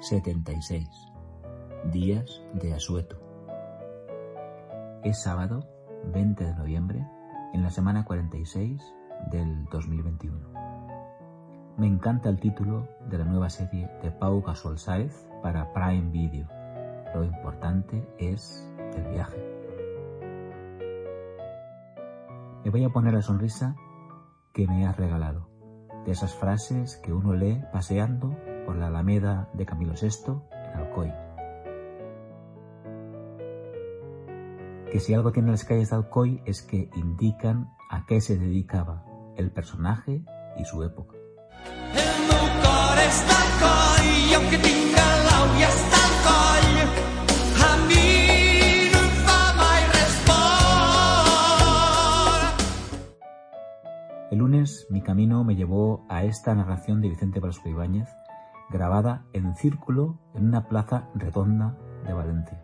76. Días de asueto. Es sábado 20 de noviembre en la semana 46 del 2021. Me encanta el título de la nueva serie de Pau Gasol Saez para Prime Video. Lo importante es el viaje. Me voy a poner la sonrisa que me has regalado, de esas frases que uno lee paseando por la Alameda de Camilo VI en Alcoy. Que si algo tiene las calles de Alcoy es que indican a qué se dedicaba el personaje y su época. El lunes mi camino me llevó a esta narración de Vicente Velasco Ibáñez, grabada en círculo en una plaza redonda de Valencia.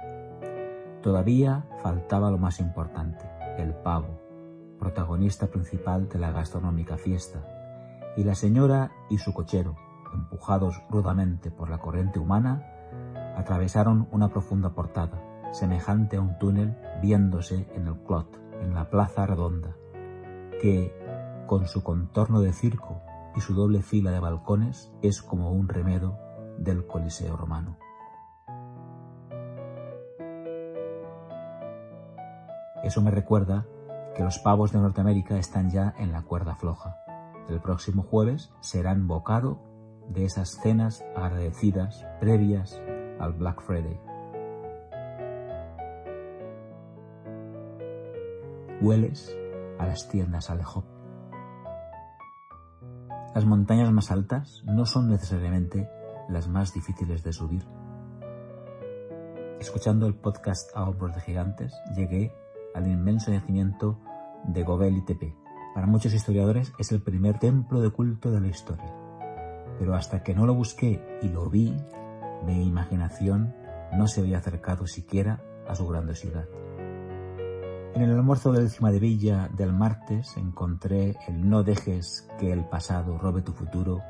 Todavía faltaba lo más importante, el pavo, protagonista principal de la gastronómica fiesta, y la señora y su cochero, empujados rudamente por la corriente humana, atravesaron una profunda portada, semejante a un túnel viéndose en el clot, en la plaza redonda, que, con su contorno de circo y su doble fila de balcones, es como un remedo del Coliseo romano. Eso me recuerda que los pavos de Norteamérica están ya en la cuerda floja. El próximo jueves serán bocado de esas cenas agradecidas previas al Black Friday. Hueles a las tiendas Alejop. Las montañas más altas no son necesariamente las más difíciles de subir. Escuchando el podcast a de gigantes, llegué al inmenso yacimiento de Gobel y Tepe. Para muchos historiadores es el primer templo de culto de la historia. Pero hasta que no lo busqué y lo vi, mi imaginación no se había acercado siquiera a su grandiosidad. En el almuerzo de décima de Villa del martes encontré el no dejes que el pasado robe tu futuro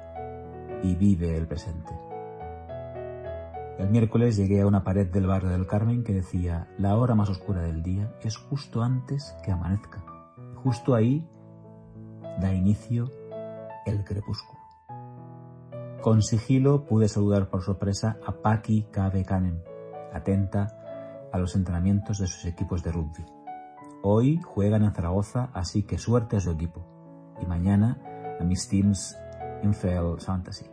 y vive el presente. El miércoles llegué a una pared del barrio del Carmen que decía la hora más oscura del día es justo antes que amanezca. Justo ahí da inicio el crepúsculo. Con sigilo pude saludar por sorpresa a Paki Cabe Canem, atenta a los entrenamientos de sus equipos de rugby. Hoy juegan en Zaragoza, así que suerte a su equipo. Y mañana a mis teams Infel Fantasy.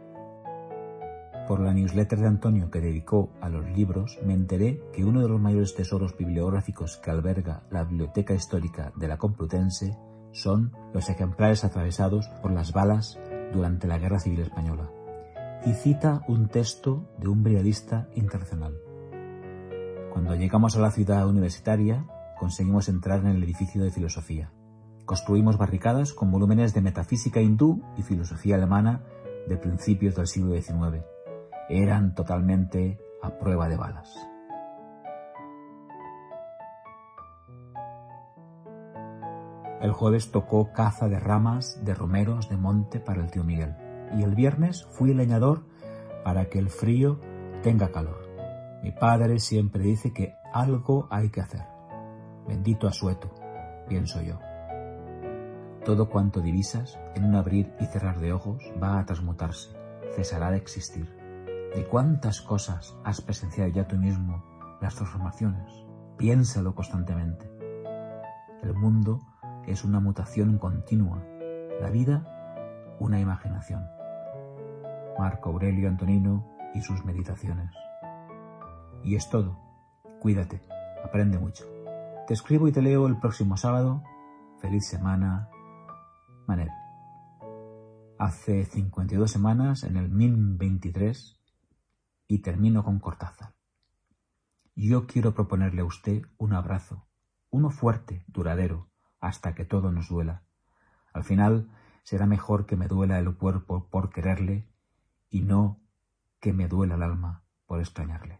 Por la newsletter de Antonio que dedicó a los libros, me enteré que uno de los mayores tesoros bibliográficos que alberga la Biblioteca Histórica de la Complutense son los ejemplares atravesados por las balas durante la Guerra Civil Española. Y cita un texto de un brigadista internacional. Cuando llegamos a la ciudad universitaria, conseguimos entrar en el edificio de filosofía. Construimos barricadas con volúmenes de metafísica hindú y filosofía alemana de principios del siglo XIX. Eran totalmente a prueba de balas. El jueves tocó caza de ramas de romeros de monte para el tío Miguel. Y el viernes fui leñador para que el frío tenga calor. Mi padre siempre dice que algo hay que hacer. Bendito asueto, pienso yo. Todo cuanto divisas en un abrir y cerrar de ojos va a transmutarse, cesará de existir. ¿De cuántas cosas has presenciado ya tú mismo las transformaciones? Piénsalo constantemente. El mundo es una mutación continua, la vida una imaginación. Marco Aurelio Antonino y sus meditaciones. Y es todo. Cuídate, aprende mucho. Te escribo y te leo el próximo sábado. Feliz semana, Manel. Hace 52 semanas, en el 1023, y termino con Cortázar. Yo quiero proponerle a usted un abrazo, uno fuerte, duradero, hasta que todo nos duela. Al final será mejor que me duela el cuerpo por quererle y no que me duela el alma por extrañarle.